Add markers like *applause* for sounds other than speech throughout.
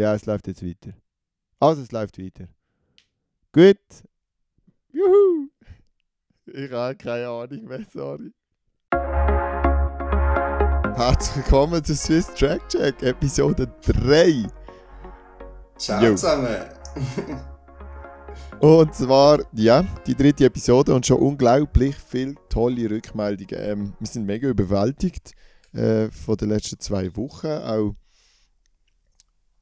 Ja, es läuft jetzt weiter. Also, es läuft weiter. Gut. Juhu! Ich habe keine Ahnung mehr, sorry. Herzlich willkommen zu Swiss Track Check, Episode 3. Ciao Jo. zusammen. *laughs* Und zwar, ja, die dritte Episode und schon unglaublich viele tolle Rückmeldungen. Ähm, wir sind mega überwältigt äh, von den letzten zwei Wochen. Auch,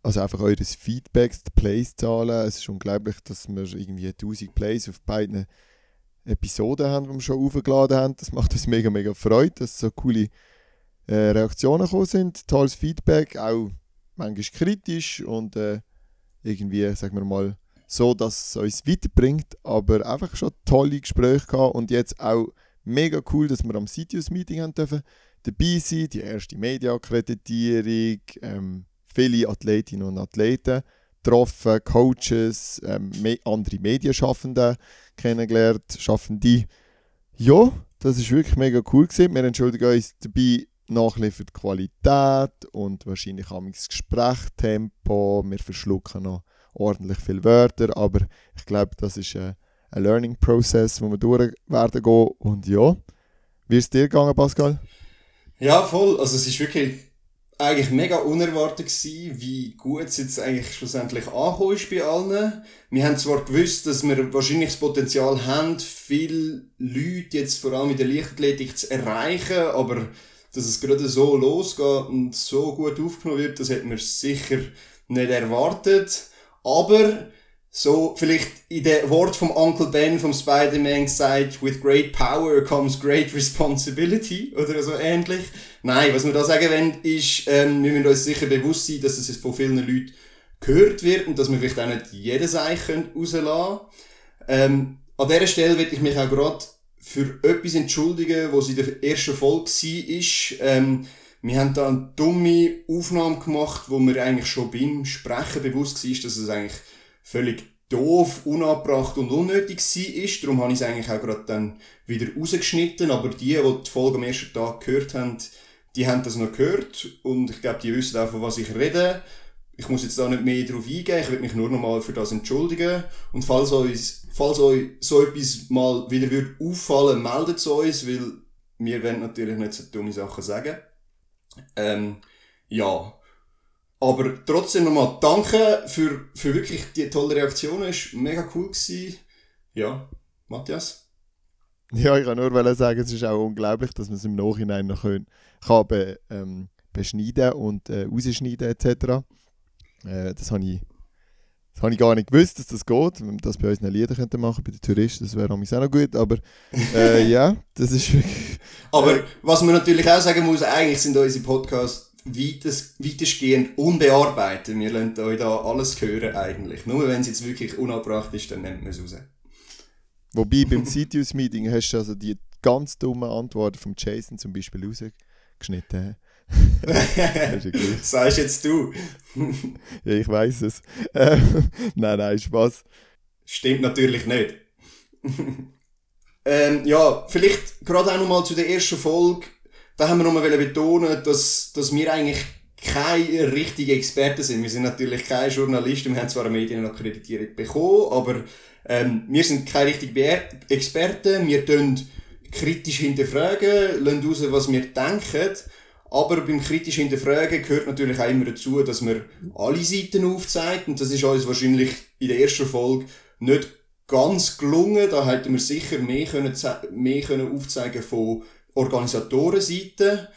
also einfach eures Feedbacks, die Plays-Zahlen. Es ist unglaublich, dass wir irgendwie 1000 Plays auf beiden Episoden haben, die wir schon aufgeladen haben. Das macht uns mega, mega Freude, dass so coole äh, Reaktionen gekommen sind. Tolles Feedback, auch manchmal kritisch und äh, irgendwie, sagen wir mal, so, dass es uns weiterbringt, aber einfach schon tolle Gespräche gehabt und jetzt auch mega cool, dass wir am Sitius-Meeting haben dürfen dabei sein, die erste Media-Akkreditierung, ähm, viele Athletinnen und Athleten getroffen, Coaches, ähm, andere Medienschaffende kennengelernt, Schaffende. Ja, das ist wirklich mega cool gewesen. Wir entschuldigen uns dabei nachliefert Qualität und wahrscheinlich auch das Gesprächstempo. Wir verschlucken noch ordentlich viele Wörter, aber ich glaube, das ist äh, ein Learning Process, wo wir durch werden gehen. Und ja, wie ist es dir gegangen, Pascal? Ja, voll. Also es ist wirklich eigentlich mega unerwartet gewesen, wie gut es jetzt eigentlich schlussendlich angekommen ist bei allen. Wir haben zwar gewusst, dass wir wahrscheinlich das Potenzial haben, viele Leute jetzt vor allem in der Leichtathletik zu erreichen, aber dass es gerade so losgeht und so gut aufgenommen wird, das hätten wir sicher nicht erwartet. Aber so vielleicht in dem Wort vom Uncle Ben vom Spider-Man gesagt, with great power comes great responsibility oder so ähnlich. Nein, was wir da sagen wollen, ist, ähm, wir müssen uns sicher bewusst sein, dass es von vielen Leuten gehört wird und dass wir vielleicht auch nicht jedes Eich können rauslassen ähm, An dieser Stelle will ich mich auch gerade für etwas entschuldigen, was in der ersten Folge war. Ähm, wir haben da eine dumme Aufnahme gemacht, wo mir eigentlich schon beim Sprechen bewusst war, dass es eigentlich völlig doof, unabbracht und unnötig war. Darum habe ich es eigentlich auch gerade dann wieder rausgeschnitten. Aber die, die die Folge am ersten Tag gehört haben, die haben das noch gehört. Und ich glaube, die wissen auch, von was ich rede. Ich muss jetzt da nicht mehr drauf eingehen. Ich will mich nur noch mal für das entschuldigen. Und falls euch, falls euch so etwas mal wieder wird auffallen, meldet es uns, weil wir wollen natürlich nicht so dumme Sachen sagen. Ähm, ja. Aber trotzdem nochmal danke für, für wirklich die tolle Reaktion. Es war mega cool. Gewesen. Ja, Matthias? Ja, ich kann nur sagen, es ist auch unglaublich, dass man es im Nachhinein noch können, kann be, ähm, beschneiden und äh, rausschneiden etc. Äh, das habe ich, das habe ich gar nicht gewusst, dass das geht. Das bei unseren Liedern könnten machen, bei den Touristen, das wäre auch noch gut. Aber äh, *laughs* ja, das ist wirklich... Aber was man natürlich auch sagen muss, eigentlich sind unsere Podcasts weites, weitestgehend unbearbeitet. Wir lassen euch da alles hören eigentlich. Nur wenn es jetzt wirklich unabbracht ist, dann nennt man es raus. Wobei beim Sitius-Meeting hast du also die ganz dummen Antworten von Jason zum Beispiel rausgeschnitten. *laughs* Sagst jetzt du. ja, ich weiß es. Ähm, nein, nein, Spaß. Stimmt natürlich nicht. *laughs* ähm, ja, vielleicht gerade auch nochmal zu der ersten Folge. Da haben wir nochmal betonen, dass, dass wir eigentlich keine richtigen Experten sind. Wir sind natürlich keine Journalisten, wir haben zwar eine Medienakkreditierung bekommen, aber ähm, wir sind keine richtigen Experten. Wir tun kritisch hinterfragen, lassen raus, was wir denken. Aber beim kritisch hinterfragen gehört natürlich auch immer dazu, dass man alle Seiten aufzeigt. Und das ist uns wahrscheinlich in der ersten Folge nicht ganz gelungen. Da hätten wir sicher mehr können, mehr können aufzeigen von Organisatorenseite.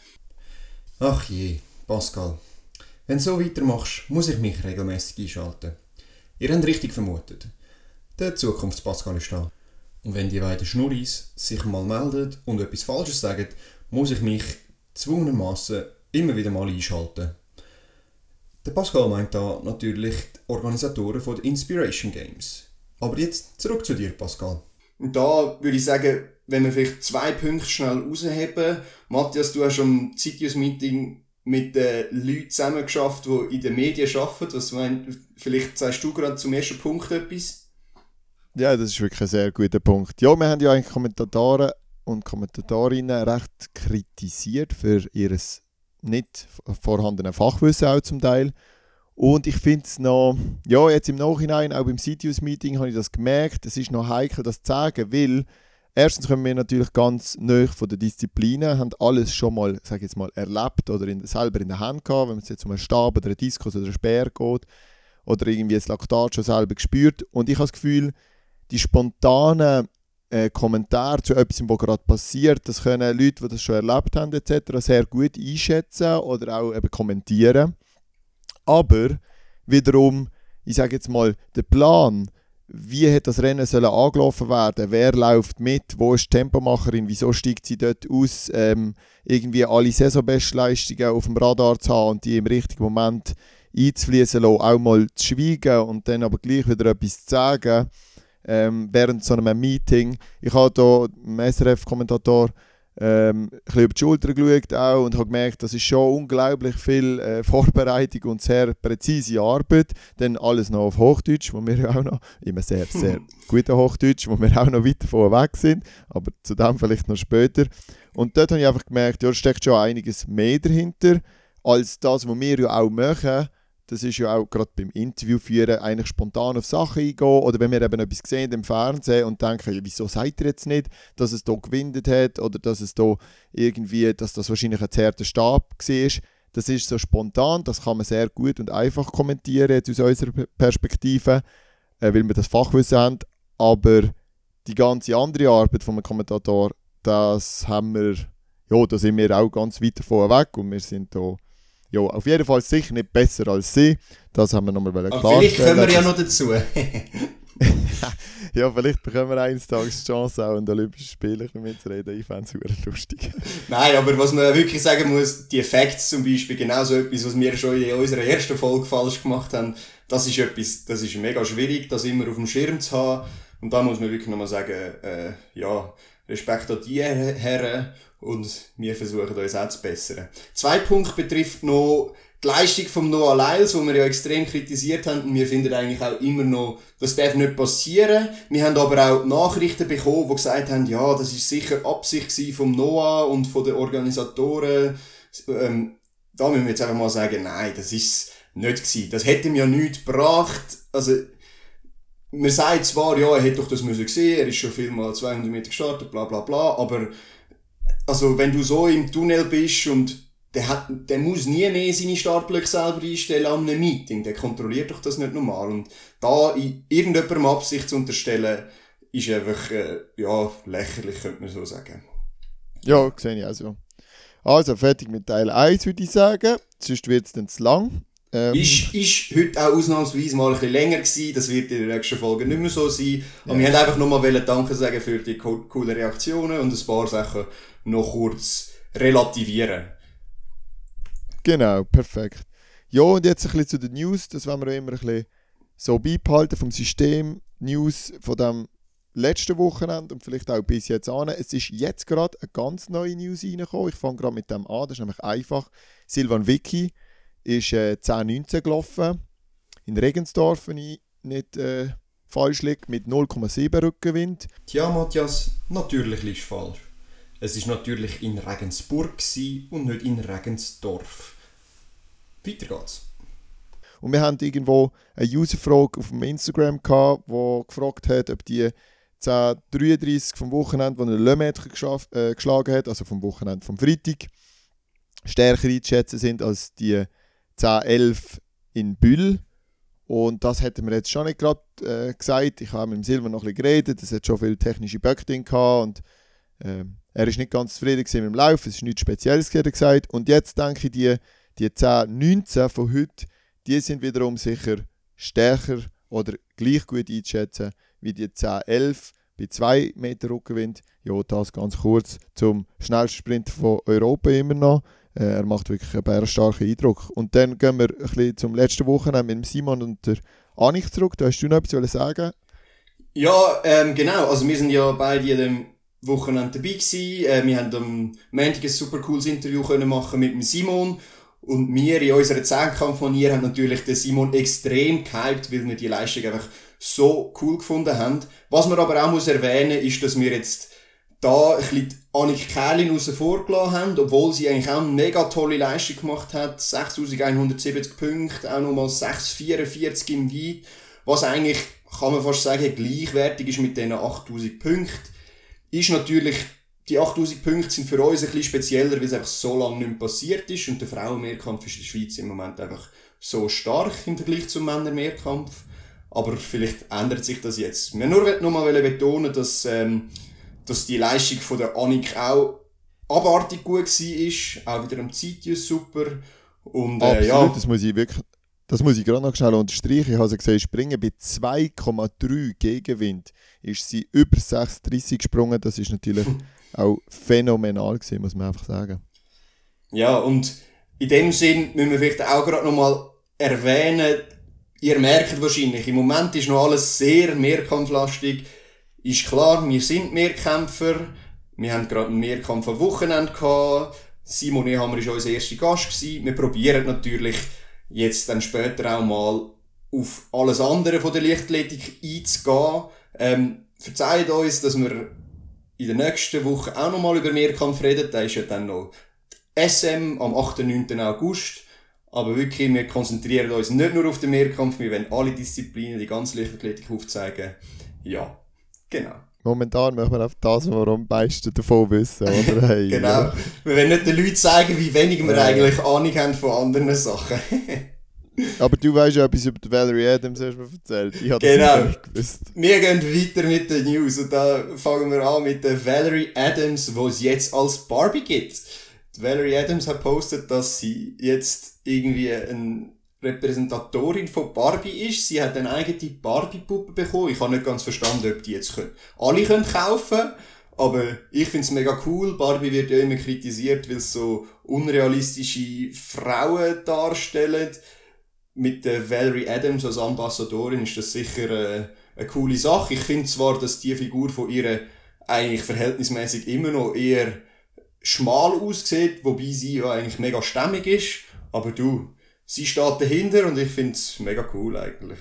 Ach je, Pascal. Wenn du so weitermachst, muss ich mich regelmäßig einschalten. Ihr habt richtig vermutet. Der Zukunftspascal ist da. Und wenn die beiden Schnurris sich mal melden und etwas Falsches sagen, muss ich mich zwungenermaßen immer wieder mal einschalten. Der Pascal meint da natürlich die Organisatoren von Inspiration Games. Aber jetzt zurück zu dir, Pascal. Und da würde ich sagen, wenn wir vielleicht zwei Punkte schnell rausheben. Matthias, du hast am Citius-Meeting mit den Leuten zusammengeschafft, die in den Medien arbeiten. Was mein, vielleicht sagst du gerade zum ersten Punkt etwas? Ja, das ist wirklich ein sehr guter Punkt. Ja, wir haben ja eigentlich Kommentatoren und Kommentatorinnen recht kritisiert für ihr nicht vorhandene Fachwissen auch zum Teil. Und ich finde es noch, ja, jetzt im Nachhinein, auch beim CTUS-Meeting habe ich das gemerkt, es ist noch heikel, das zu sagen, weil erstens kommen wir natürlich ganz neu von den Disziplinen, haben alles schon mal, sag jetzt mal, erlebt oder in, selber in der Hand gehabt, wenn es jetzt um einen Stab oder einen Diskus oder einen Speer geht oder irgendwie das Laktat schon selber gespürt. Und ich habe das Gefühl, die spontanen äh, Kommentare zu etwas, was gerade passiert, das können Leute, die das schon erlebt haben etc., sehr gut einschätzen oder auch eben kommentieren. Aber wiederum, ich sage jetzt mal, der Plan, wie hat das Rennen sollen angelaufen werden, wer läuft mit, wo ist die Tempomacherin, wieso steigt sie dort aus, ähm, irgendwie alle Saisonbestleistungen auf dem Radar zu haben und die im richtigen Moment einzufließen lassen, auch mal zu schweigen und dann aber gleich wieder etwas zu sagen, ähm, während so einem Meeting. Ich habe hier einen SRF-Kommentator ähm, ein bisschen über die Schulter geschaut auch und habe gemerkt, das ist schon unglaublich viel äh, Vorbereitung und sehr präzise Arbeit. Dann alles noch auf Hochdeutsch, wo wir ja *laughs* auch noch, immer sehr, sehr *laughs* guter Hochdeutsch, wo wir auch noch weit davon weg sind, aber zu dem vielleicht noch später. Und dort habe ich einfach gemerkt, ja, da steckt schon einiges mehr dahinter, als das, was wir ja auch machen das ist ja auch gerade beim Interview führen, eigentlich spontan auf Sachen eingehen. Oder wenn wir eben etwas sehen im Fernsehen und denken, ja, wieso sagt ihr jetzt nicht, dass es hier gewinnt hat oder dass es hier irgendwie, dass das wahrscheinlich ein zerter Stab war. Das ist so spontan, das kann man sehr gut und einfach kommentieren jetzt aus unserer Perspektive, äh, weil wir das Fachwissen haben. Aber die ganze andere Arbeit von einem Kommentator, das haben wir, ja, da sind wir auch ganz weit davon weg und wir sind da ja, auf jeden Fall sicher nicht besser als sie. Das haben wir nochmal klarstellen. Vielleicht kommen wir ja noch dazu. *laughs* ja, vielleicht bekommen wir eines Tages die Chance, auch an den Olympischen Spielen mitzureden. Ich fände es lustig. *laughs* Nein, aber was man wirklich sagen muss, die Effekte zum Beispiel, genauso etwas, was wir schon in unserer ersten Folge falsch gemacht haben, das ist etwas, das ist mega schwierig, das immer auf dem Schirm zu haben. Und da muss man wirklich nochmal sagen, äh, ja, Respekt an die Herren und wir versuchen uns auch zu bessern. Zwei Punkt betrifft noch die Leistung von Noah Lyles, wo wir ja extrem kritisiert haben und wir finden eigentlich auch immer noch, das darf nicht passieren. Wir haben aber auch Nachrichten bekommen, die gesagt haben, ja, das ist sicher Absicht vom Noah und von den Organisatoren. Ähm, da müssen wir jetzt einfach mal sagen, nein, das ist nicht gewesen. Das hätte mir ja nichts gebracht. Also, man sagt zwar, ja, er hätte doch das müssen sehen, er ist schon viel mal 200 Meter gestartet, bla bla bla, aber also wenn du so im Tunnel bist und der, hat, der muss nie mehr seine Startblöcke selber einstellen an einem Meeting, der kontrolliert doch das nicht normal und da irgendjemandem Absicht zu unterstellen, ist einfach, äh, ja, lächerlich, könnte man so sagen. Ja, sehe ich auch so. Also, fertig mit Teil 1, würde ich sagen. Sonst wird es dann zu lang. Ähm, ist, ist heute auch ausnahmsweise mal ein bisschen länger gewesen. Das wird in der nächsten Folge nicht mehr so sein. Aber ja. wir wollten einfach nochmal Danke sagen für die co coolen Reaktionen und ein paar Sachen noch kurz relativieren. Genau, perfekt. Ja, und jetzt ein bisschen zu den News. Das wollen wir immer ein bisschen so beibehalten vom System. News von dem letzten Wochenende und vielleicht auch bis jetzt an. Es ist jetzt gerade eine ganz neue News reingekommen. Ich fange gerade mit dem an. Das ist nämlich einfach. Silvan Vicky ist äh, 10-19 gelaufen. In Regensdorf, wenn ich nicht äh, falsch liege, mit 0,7 Rückenwind. Tja, Matthias, natürlich du falsch. Es ist natürlich in Regensburg und nicht in Regensdorf. Weiter geht's. Und wir haben irgendwo eine Userfrage auf dem Instagram gehabt, wo gefragt hat, ob die 1033 vom Wochenende, wo er Le Maitre äh, geschlagen hat, also vom Wochenende vom Freitag, stärker einzuschätzen sind als die 10-11 in Bühl. Und das hätten wir jetzt schon nicht gerade äh, gesagt. Ich habe mit dem Silber noch ein bisschen geredet. Es hat schon viele technische Böcke drin gehabt und äh, er ist nicht ganz zufrieden mit dem Lauf. Es ist nichts Spezielles gesagt. Und jetzt denke ich, die, die 10-19 von heute, die sind wiederum sicher stärker oder gleich gut einzuschätzen wie die 10-11 bei 2 Meter Rückenwind. Ja, das ganz kurz zum schnellsten Sprint von Europa immer noch. Äh, er macht wirklich einen bärenstarken Eindruck. Und dann gehen wir ein bisschen zum letzten Wochenende mit Simon und der Anich zurück. Da hast du noch etwas sagen Ja, ähm, genau. Also wir sind ja beide an dem Wochenende dabei gewesen. Äh, wir haben am Montag ein super cooles Interview können machen mit dem Simon. Und wir in unserer Zehnkampf von ihr haben natürlich den Simon extrem gehypt, weil wir die Leistung einfach so cool gefunden haben. Was man aber auch muss erwähnen, ist, dass wir jetzt da ein bisschen Annik Kerlin außen vorgelassen haben, obwohl sie eigentlich auch eine mega tolle Leistung gemacht hat. 6170 Punkte, auch nochmal 644 im Weit, was eigentlich, kann man fast sagen, gleichwertig ist mit diesen 8000 Punkten. Ist natürlich, die 8000 Punkte sind für uns ein bisschen spezieller, weil es einfach so lange nicht mehr passiert ist und der Frauenmehrkampf ist in der Schweiz im Moment einfach so stark im Vergleich zum Männermehrkampf. Aber vielleicht ändert sich das jetzt. Wir nur noch mal betonen, dass, ähm, dass die Leistung von der Annik auch abartig gut war. Auch wieder am Zeitjus super. Und, äh, Absolut, ja. das muss ich wirklich, das muss ich gerade noch schnell unterstreichen. Ich habe gesehen, springen bei 2,3 Gegenwind ist sie über 6,30 gesprungen. Das ist natürlich auch phänomenal gewesen, muss man einfach sagen. Ja, und in dem Sinn müssen wir vielleicht auch gerade nochmal erwähnen, ihr merkt wahrscheinlich, im Moment ist noch alles sehr mehrkampflastig. Ist klar, wir sind Mehrkämpfer. Wir haben gerade einen Mehrkampf am Wochenende gehabt. Simon Ehammer war unser erster Gast. Gewesen. Wir probieren natürlich jetzt dann später auch mal auf alles andere von der Leichtathletik einzugehen. Ähm, verzeiht uns, dass wir in der nächsten Woche auch nochmal über Mehrkampf reden. Da ist ja dann noch SM am 8. und 9. August. Aber wirklich, wir konzentrieren uns nicht nur auf den Mehrkampf, wir wollen alle Disziplinen, die ganze Leichtathletik aufzeigen. Ja, genau. Momentan machen wir auf das, was wir am meisten davon wissen, oder? *laughs* Hey, Genau. ja. Wir wollen nicht den Leuten zeigen, wie wenig wir Ja. eigentlich Ahnung haben von anderen Sachen. *laughs* Aber du weißt ja etwas über die Valerie Adams, hast du mir erzählt. Ich das Genau. noch nicht gewusst. Wir gehen weiter mit den News und da fangen wir an mit der Valerie Adams, wo es jetzt als Barbie gibt. Die Valerie Adams hat postet, dass sie jetzt irgendwie eine Repräsentatorin von Barbie ist. Sie hat eine eigene Barbie-Puppe bekommen. Ich habe nicht ganz verstanden, ob die jetzt können. alle können kaufen aber ich finde es mega cool. Barbie wird ja immer kritisiert, weil es so unrealistische Frauen darstellt mit der Valerie Adams als Ambassadorin ist das sicher äh, eine coole Sache. Ich finde zwar, dass die Figur von ihr eigentlich verhältnismäßig immer noch eher schmal aussieht, wobei sie ja eigentlich mega stämmig ist. Aber du, sie steht dahinter und ich finde es mega cool eigentlich.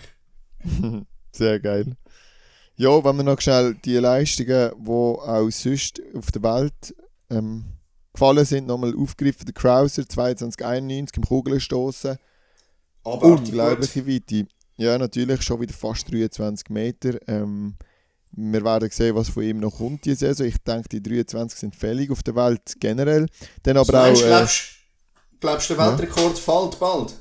*laughs* Sehr geil. Ja, wenn wir noch schnell die Leistungen, die auch sonst auf der Welt ähm, gefallen sind, nochmal aufgegriffen. Der Krauser 2291 im Kugelstoßen. Aber Unglaubliche Weite. Ja, natürlich schon wieder fast 23 Meter. Ähm, wir werden sehen, was von ihm noch kommt diese Saison. Ich denke, die 23 sind fällig auf der Welt generell. Dann aber Aber auch. meinst, Äh, glaubst, glaubst du, der ja. Weltrekord fällt bald?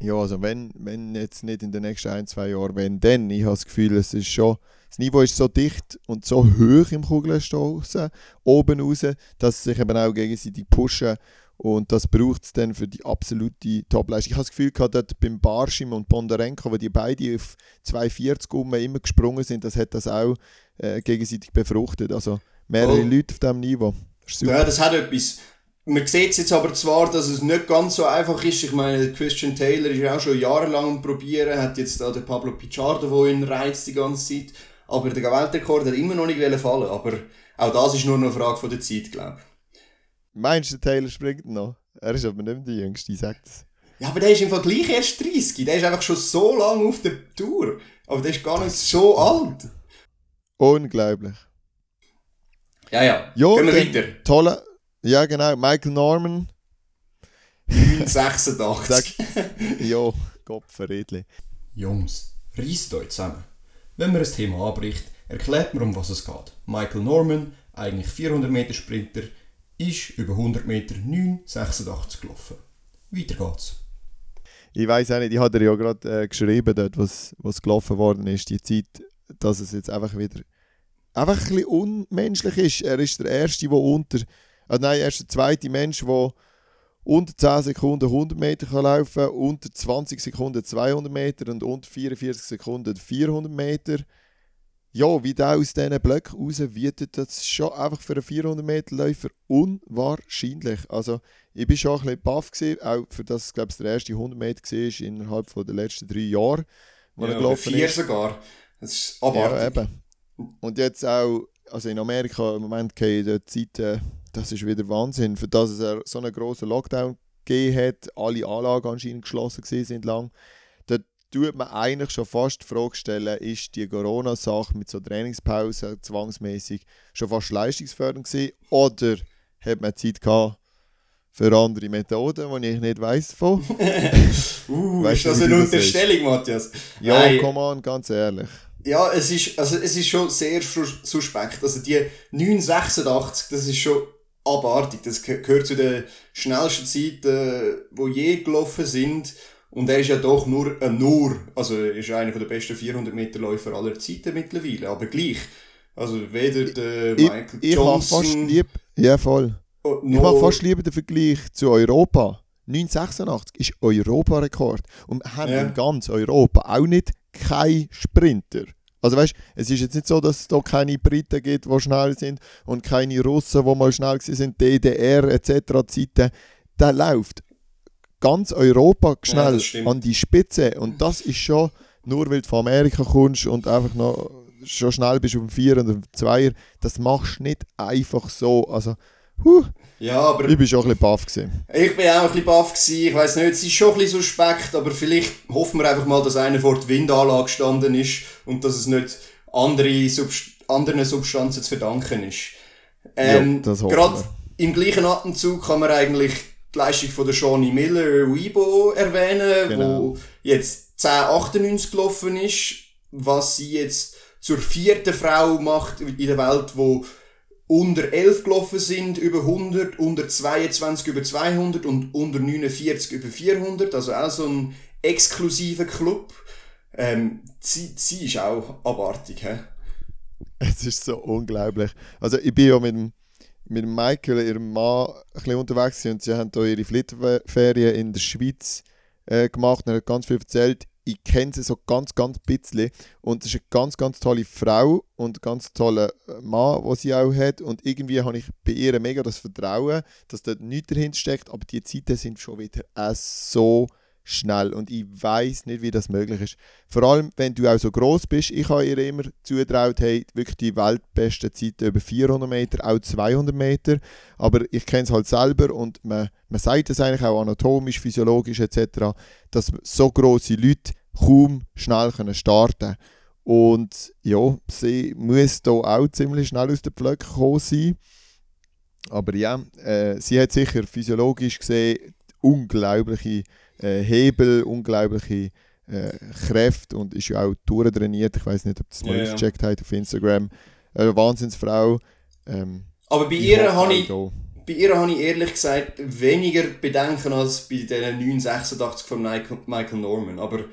Ja, also wenn, wenn jetzt nicht in den nächsten ein, zwei Jahren, wenn dann, ich habe das Gefühl, es ist schon, das Niveau ist so dicht und so hoch im Kugelstoßen, oben raus, dass sie sich eben auch gegenseitig pushen und das braucht es dann für die absolute Topleistung. Ich habe das Gefühl gehabt, dort beim Barschim und Bondarenko, wo die beide auf 2,40 um immer gesprungen sind, das hat das auch äh, gegenseitig befruchtet. Also mehrere Oh. Leute auf diesem Niveau. Das. Ja, das hat etwas. Man sieht jetzt aber zwar, dass es nicht ganz so einfach ist. Ich meine, Christian Taylor ist ja auch schon jahrelang am Probieren, hat jetzt da den Pablo Pichardo, der ihn reizt die ganze Zeit. Aber der Weltrekord hat immer noch nicht fallen. Aber auch das ist nur noch eine Frage von der Zeit, glaube ich. Meinst du, der Taylor springt noch? Er ist aber nicht mehr der Jüngste, sage das. Ja, aber der ist im Vergleich erst 30. Der ist einfach schon so lange auf der Tour. Aber der ist gar nicht so alt. Unglaublich. Ja, ja. Ja, Gehen wir weiter. Tolle, ja genau, Michael Norman. 86. Ja, Gott verredli. Jungs, reisst euch zusammen. Wenn man ein Thema anbricht, erklärt man, um was es geht. Michael Norman, eigentlich 400 Meter Sprinter, ist über 100 Meter 9,86 gelaufen. Weiter geht's. Ich weiß auch nicht, ich habe dir ja gerade äh, geschrieben, dort, was, was gelaufen worden ist, die Zeit, dass es jetzt einfach wieder einfach ein bisschen unmenschlich ist. Er ist der Erste, der unter, äh, nein, er ist der zweite Mensch, der unter 10 Sekunden 100 Meter kann laufen kann, unter 20 Sekunden 200 Meter und unter 44 Sekunden 400 Meter. Ja, wie der aus diesen Blöcken raus wietet, das schon einfach für einen 400 Meter Läufer unwahrscheinlich. Also, ich bin schon ein bisschen baff gewesen, auch für das, es, glaube ich, der erste 100 Meter war innerhalb der letzten drei Jahre, wo er Ja, oder gelaufen vier ist. sogar. Das ist Ja, abartig. eben. Und jetzt auch, also in Amerika im Moment gehen die Zeiten, das ist wieder Wahnsinn, für das es so einen grossen Lockdown gegeben hat, alle Anlagen anscheinend geschlossen sind lang. Dort tut man eigentlich schon fast die Frage stellen, ist die Corona-Sache mit so Trainingspausen zwangsmäßig schon fast leistungsfördernd gewesen oder hat man Zeit gehabt für andere Methoden, die ich nicht weiss von? *laughs* Uh, Weißt ist du, das eine Unterstellung, Matthias? Ja, Nein. komm an, ganz ehrlich. Ja, es ist, also es ist schon sehr sus- suspekt. Also die 986, das ist schon abartig. Das ge- gehört zu den schnellsten Zeiten, die je gelaufen sind. Und er ist ja doch nur, äh, nur, also er ist einer der besten 400 Meter Läufer aller Zeiten mittlerweile. Aber gleich. Also weder der Ich, Michael ich fast Johnson, lieb. Ja, voll. oh, Ich mache fast lieber den Vergleich zu Europa. 986 ist Europarekord. Und wir haben Ja. in ganz Europa auch nicht kein Sprinter. Also weißt, es ist jetzt nicht so, dass es da keine Briten gibt, die schnell sind und keine Russen, die mal schnell sind, DDR etc. Zeiten. Der läuft ganz Europa Ja, schnell stimmt. an die Spitze. Und das ist schon, nur weil du von Amerika kommst und einfach noch schon schnell bist auf dem Vier und auf dem Zweier, das machst du nicht einfach so. Also, huh, Ja, aber ich bin schon ein bisschen baff gewesen. Ich bin auch ein bisschen baff gewesen. Ich weiss nicht, es ist schon ein bisschen suspekt, aber vielleicht hoffen wir einfach mal, dass einer vor der Windanlage gestanden ist und dass es nicht andere Subst anderen Substanzen zu verdanken ist. Ähm, Ja, Gerade im gleichen Atemzug kann man eigentlich die Leistung von der Shawnee Miller Weibo erwähnen, Genau. wo jetzt 1098 gelaufen ist, was sie jetzt zur vierten Frau macht in der Welt, wo unter 11 gelaufen sind, über 100, unter 22 über 200 und unter 49 über 400. Also auch so ein exklusiver Club. Ähm, sie, sie ist auch abartig. He? Es ist so unglaublich. Also ich bin ja mit mit Michael, ihrem Mann, ein bisschen unterwegs und sie haben da ihre Flitterferien in der Schweiz äh, gemacht und er hat ganz viel erzählt. Ich kenne sie so ganz, ganz bisschen und es ist eine ganz, ganz tolle Frau und ein ganz toller äh, Mann, den sie auch hat und irgendwie habe ich bei ihr mega das Vertrauen, dass dort nichts dahinter steckt, aber die Zeiten sind schon wieder äh, so schnell und ich weiß nicht, wie das möglich ist. Vor allem, wenn du auch so groß bist. Ich habe ihr immer zugetraut, hey, wirklich die weltbesten Zeiten über 400 Meter, auch 200 Meter. Aber ich kenne es halt selber und man, man sagt es eigentlich auch anatomisch, physiologisch etc., dass so große Leute kaum schnell können starten Und ja, sie muss da auch ziemlich schnell aus den Pflöcken gekommen sein. Aber ja, äh, sie hat sicher physiologisch gesehen unglaubliche äh, Hebel, unglaubliche äh, Kräfte und ist ja auch durchtrainiert. Ich weiß nicht, ob das mal Ja, ja. ausgecheckt habt auf Instagram. Eine Wahnsinnsfrau. Ähm, Aber bei ihr habe ich, bei ihr habe ich ehrlich gesagt weniger Bedenken als bei den 986 von Michael, Michael Norman. Aber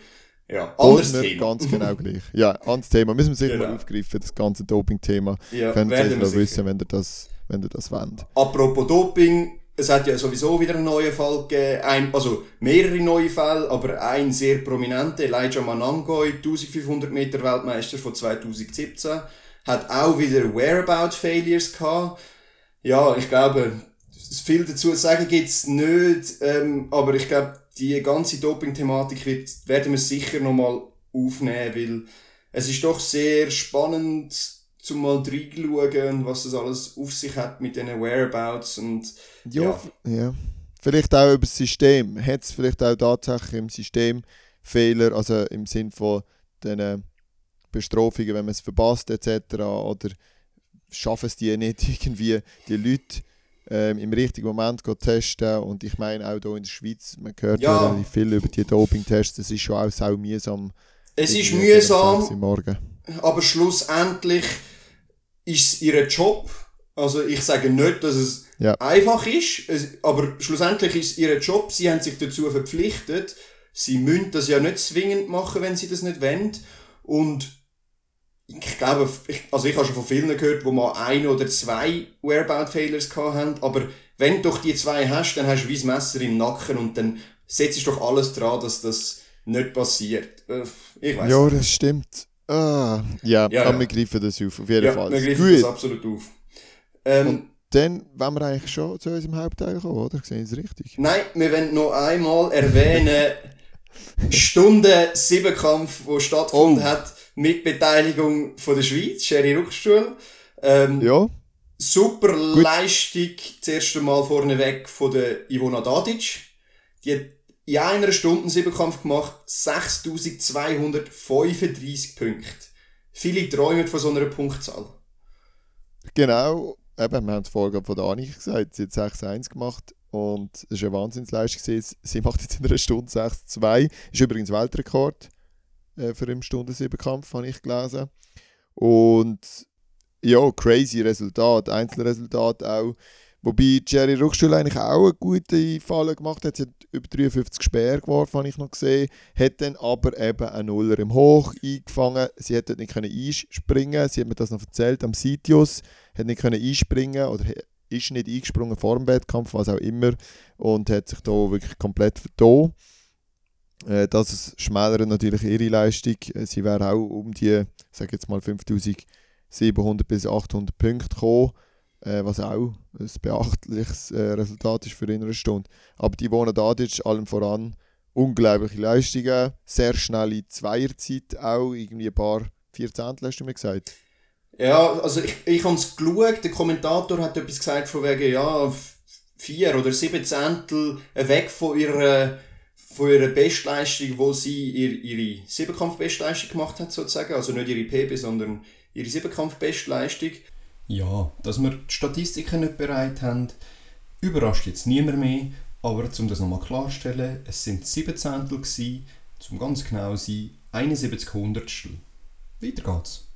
ja, anderes Thema. Ganz *laughs* genau gleich. Ja, anderes Thema. Müssen wir sicher Genau. mal aufgreifen, das ganze Doping-Thema. Ja, Könnt ihr noch sicher. wissen, wenn ihr das, wenn ihr das wollt. Apropos Doping, es hat ja sowieso wieder einen neuen Fall gegeben, ein, also mehrere neue Fälle, aber ein sehr prominenter, Elijah Manangoy, 1500 Meter Weltmeister von 2017, hat auch wieder Whereabout-Failures gehabt. Ja, ich glaube, viel dazu zu sagen gibt's nicht, ähm, aber ich glaube, die ganze Doping-Thematik wird, werden wir sicher nochmal aufnehmen, weil es ist doch sehr spannend, zum mal reinschauen, was das alles auf sich hat mit diesen Whereabouts und Ja, Ja. Vielleicht auch über das System. Hat es vielleicht auch tatsächlich im System Fehler, also im Sinn von den Bestrafungen, wenn man es verpasst etc. Oder schaffen es die nicht *laughs* irgendwie, die Leute ähm, im richtigen Moment testen. Und ich meine auch hier in der Schweiz, man hört ja, Ja. relativ viel über die Doping-Tests. Das ist schon auch sau mühsam. es ist mühsam, 6 Uhr Morgen. aber schlussendlich ist es ihr Job. Also ich sage nicht, dass es Ja. einfach ist, es, aber schlussendlich ist es ihr Job. Sie haben sich dazu verpflichtet. Sie müssen das ja nicht zwingend machen, wenn sie das nicht wollen. Und ich glaube, ich, also ich habe schon von vielen gehört, wo mal ein oder zwei Whereabout-Failures gehabt haben, aber wenn du doch die zwei hast, dann hast du wie das Messer im Nacken und dann setzt du doch alles dran, dass das nicht passiert. Äh, Ich weiß Ja, das stimmt. Ah, ja, Ja, aber ja. wir greifen das auf, auf jeden ja, Fall. wir greifen Gut. das absolut auf. Ähm, Und dann wollen wir eigentlich schon zu unserem Hauptteil kommen, oder? Sehen Sie es richtig? Nein, wir wollen noch einmal erwähnen, *laughs* Stunde 7 Kampf, der stattgefunden Oh. hat, mit Beteiligung von der Schweiz, Sherry Ruckstuhl. Ähm, Ja, Super Leistung, das erste Mal vorneweg von der Ivona Dadic. Die hat in einer Stunde Siebenkampf gemacht, 6235 Punkte. Viele träumen von so einer Punktzahl. Genau, eben, wir haben es vorher von der gesagt, sie hat 6-1 gemacht und es war eine Wahnsinnsleistung. Sie macht jetzt in einer Stunde 6-2. Ist übrigens Weltrekord äh, für einen Stunden-Siebenkampf, habe ich gelesen. Und ja, crazy Resultat, Einzelresultat auch. Wobei Jerry Ruckstuhl eigentlich auch eine gute Falle gemacht hat. Sie hat über 53 Speer geworfen, habe ich noch gesehen. Hat dann aber eben einen Nuller im Hoch eingefangen. Sie hätte nicht können einspringen Sie hat mir das noch erzählt am Sitius. Hat nicht können einspringen oder ist nicht eingesprungen vor dem Wettkampf, was auch immer. Und hat sich da wirklich komplett vertan. Äh, das schmälert natürlich ihre Leistung. Äh, Sie wäre auch um die, sage jetzt mal 5700 bis 800 Punkte gekommen äh, was auch ein beachtliches äh, Resultat ist für eine Stunde. Aber die Wohnen Dadic allem voran unglaubliche Leistungen, sehr schnelle Zweierzeit auch, irgendwie ein paar Vierzehntel hast du mir gesagt. Ja, also ich, ich habe es geschaut, der Kommentator hat etwas gesagt von wegen, ja, vier oder sieben Zehntel weg von ihrer, von ihrer Bestleistung, wo sie ihr, ihre Siebenkampf-Bestleistung gemacht hat, sozusagen. Also nicht ihre PB, sondern ihre Siebenkampf-Bestleistung. Ja, dass wir die Statistiken nicht bereit haben, überrascht jetzt niemand mehr. Aber um das nochmal klarzustellen, es sind 7 Zehntel gewesen, zum ganz genau sein, 71 Hundertstel. Weiter geht's.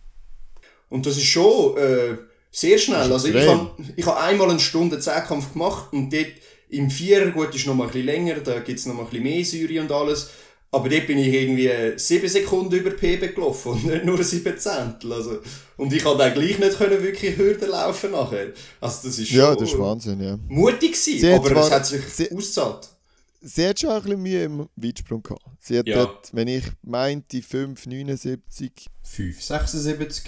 Und das ist schon äh, sehr schnell. Also ich habe ich hab einmal eine Stunde Zehnkampf gemacht und dort im Vierer, gut, ist noch mal ein bisschen länger, da gibt es noch mal ein bisschen mehr Säure und alles. Aber dort bin ich irgendwie sieben Sekunden über PB gelaufen und nicht nur sieben Zehntel. Also, und ich konnte dann gleich nicht können wirklich Hürden laufen nachher. Also das ist Ja, das ist Wahnsinn, ja. mutig gewesen, aber es hat sich sie, ausgezahlt. Sie hat schon ein bisschen Mühe im Weitsprung gehabt. Sie hat Ja. dort, wenn ich meinte, 5,79 5,76.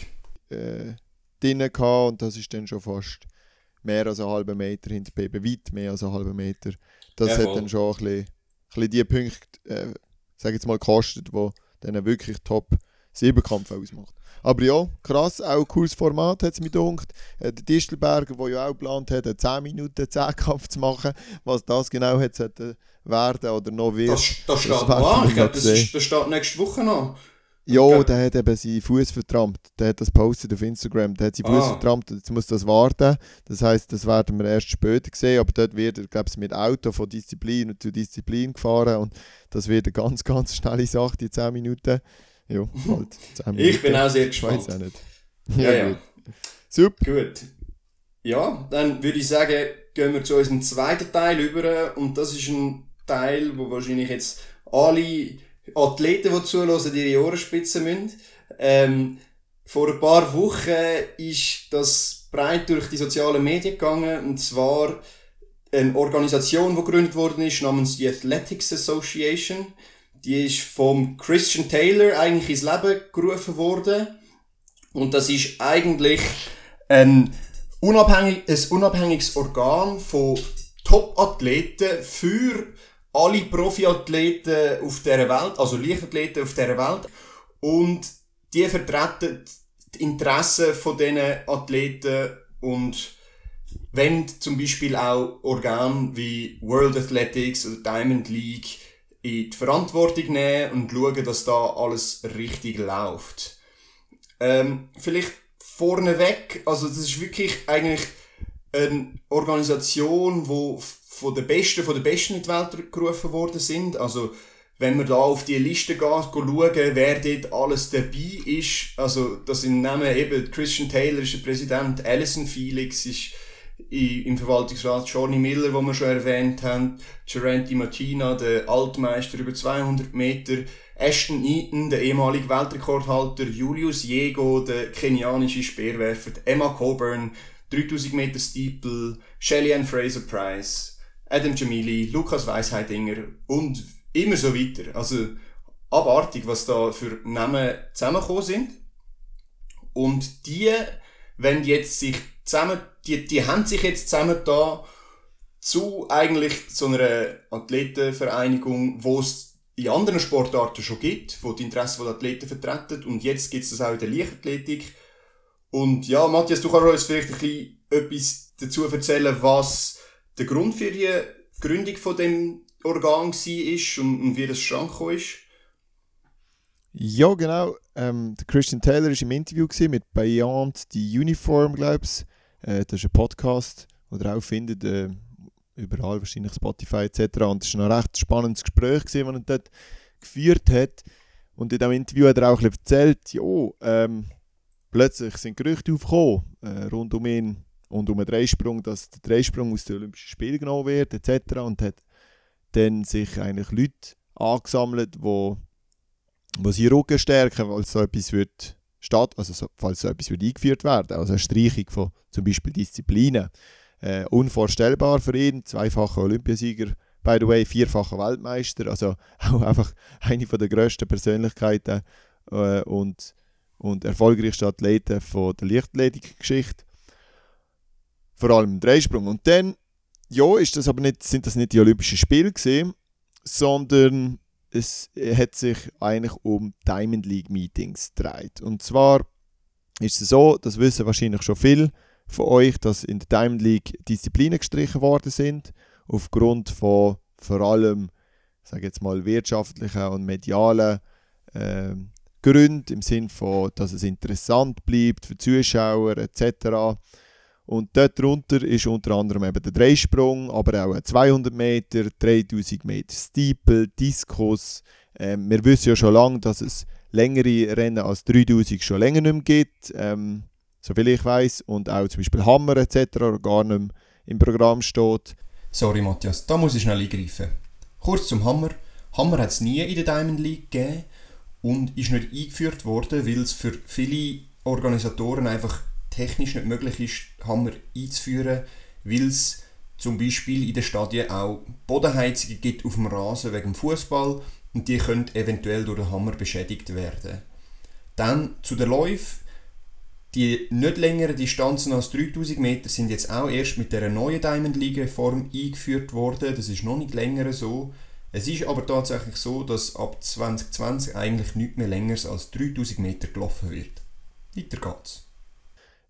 äh, drin gehabt und das ist dann schon fast mehr als einen halben Meter hinter PB, weit mehr als einen halben Meter. Das Ja, hat dann schon ein bisschen, ein bisschen die Punkte, äh, sag jetzt mal, gekostet, die dann wirklich top Siebenkampf ausmacht. Aber ja, krass, auch ein cooles Format hat es mir gedacht. Äh, der Distelberger, der ja auch geplant hat, einen 10 Minuten Zehnkampf zu machen, was das genau hat sollte werden oder noch wird. Das, das steht das werden an. das, ist- das steht nächste Woche noch. Ja, der hat eben seinen Fuß vertrampt. Der hat das postet auf Instagram. Der hat seinen Fuß Ah. vertrampt jetzt muss das warten. Das heisst, das werden wir erst später sehen. Aber dort wird er, glaube ich, mit Auto von Disziplin zu Disziplin gefahren. Und das wird eine ganz, ganz schnelle Sache, die 10 Minuten. Ja, *laughs* halt 10 Minuten. Ich bin auch sehr Ich weiß gespannt. auch nicht. Ja, ja. gut. Super. Gut. Ja, dann würde ich sagen, gehen wir zu unserem zweiten Teil über. Und das ist ein Teil, wo wahrscheinlich jetzt alle Athleten, die zuhören, ihre Ohren spitzen müssen. Ähm, vor ein paar Wochen ist das breit durch die sozialen Medien gegangen. Und zwar eine Organisation, die gegründet worden ist, namens die Athletics Association. Die ist vom Christian Taylor eigentlich ins Leben gerufen worden. Und das ist eigentlich ein, unabhängig, ein unabhängiges Organ von Top-Athleten für alle Profiathleten auf dieser Welt, also Leichtathleten auf dieser Welt. Und die vertreten die Interessen von diesen Athleten und wenn zum Beispiel auch Organe wie World Athletics oder Diamond League in die Verantwortung nehmen und schauen, dass da alles richtig läuft. Ähm, vielleicht vorneweg, also das ist wirklich eigentlich eine Organisation, wo von den Besten, von den Besten in die Welt gerufen worden sind. Also wenn man da auf die Liste geht, schauen, wer dort alles dabei ist, also das sind Namen eben Christian Taylor ist der Präsident, Alison Felix ist im Verwaltungsrat Johnny Miller, wo wir schon erwähnt haben, Gerenti Martina, der Altmeister über 200 Meter, Ashton Eaton, der ehemalige Weltrekordhalter, Julius Jego, der kenianische Speerwerfer, Emma Coburn, 3000 Meter Steeple, Shelly Ann Fraser Price, Adam Jamili, Lukas Weisheidinger und immer so weiter. Also abartig, was da für Namen zusammengekommen sind. Und die, wenn jetzt sich zusammen, die, die haben sich jetzt zusammen da zu eigentlich so einer Athletenvereinigung, wo es in anderen Sportarten schon gibt, wo die Interessen der Athleten vertreten und jetzt gibt es das auch in der Leichtathletik. Und ja, Matthias, du kannst uns vielleicht ein bisschen etwas dazu erzählen, was der Grund für die Gründung von dem Organ war und, und wie das Schrank ist. Ja, genau. Ähm, der Christian Taylor war im Interview mit Beyond the Uniform, glaube ich. Äh, das ist ein Podcast, den ihr auch findet, äh, überall, wahrscheinlich Spotify etc. Und es war ein recht spannendes Gespräch, das er dort geführt hat. Und in diesem Interview hat er auch ein erzählt, ja, ähm, plötzlich sind Gerüchte aufgekommen äh, rund um ihn und um den Dreisprung, dass der Dreisprung aus den Olympischen Spielen genommen wird etc. Und hat dann sich eigentlich Leute angesammelt, wo, wo sie Rücken stärken, weil so etwas wird statt, also so, falls so etwas wird eingeführt werden, also eine Streichung von zum Beispiel Disziplinen. Äh, unvorstellbar für ihn, zweifacher Olympiasieger, by the way, vierfacher Weltmeister, also *laughs* auch einfach eine der grössten Persönlichkeiten äh, und, und erfolgreichsten Athleten von der Lichtathletik-Geschichte. Vor allem im Dreisprung. Und dann, ja, ist das aber nicht, sind das nicht die Olympischen Spiele gesehen, sondern es hat sich eigentlich um Diamond League Meetings gedreht. Und zwar ist es so, das wissen wahrscheinlich schon viele, von euch, dass in der Diamond League Disziplinen gestrichen worden sind, aufgrund von vor allem, sage jetzt mal, wirtschaftlichen und medialen äh, Gründen, im Sinne von, dass es interessant bleibt für Zuschauer etc. Und dort drunter ist unter anderem eben der Dreisprung, aber auch 200 Meter, 3000 Meter Steeple, Diskus. Ähm, wir wissen ja schon lange, dass es längere Rennen als 3000 schon länger nicht mehr gibt. Ähm, soviel ich weiß, und auch zum Beispiel Hammer etc. gar nicht mehr im Programm steht. Sorry Matthias, da muss ich schnell eingreifen. Kurz zum Hammer. Hammer hat es nie in der Diamond League gegeben und ist nicht eingeführt worden, weil es für viele Organisatoren einfach technisch nicht möglich ist, Hammer einzuführen, weil es zum Beispiel in den Stadien auch Bodenheizungen gibt auf dem Rasen wegen Fußball und die können eventuell durch den Hammer beschädigt werden. Dann zu den Läufen. Die nicht längeren Distanzen als 3000 Meter sind jetzt auch erst mit der neuen Diamond League Reform eingeführt worden. Das ist noch nicht länger so. Es ist aber tatsächlich so, dass ab 2020 eigentlich nicht mehr länger als 3000 Meter gelaufen wird. Weiter geht's.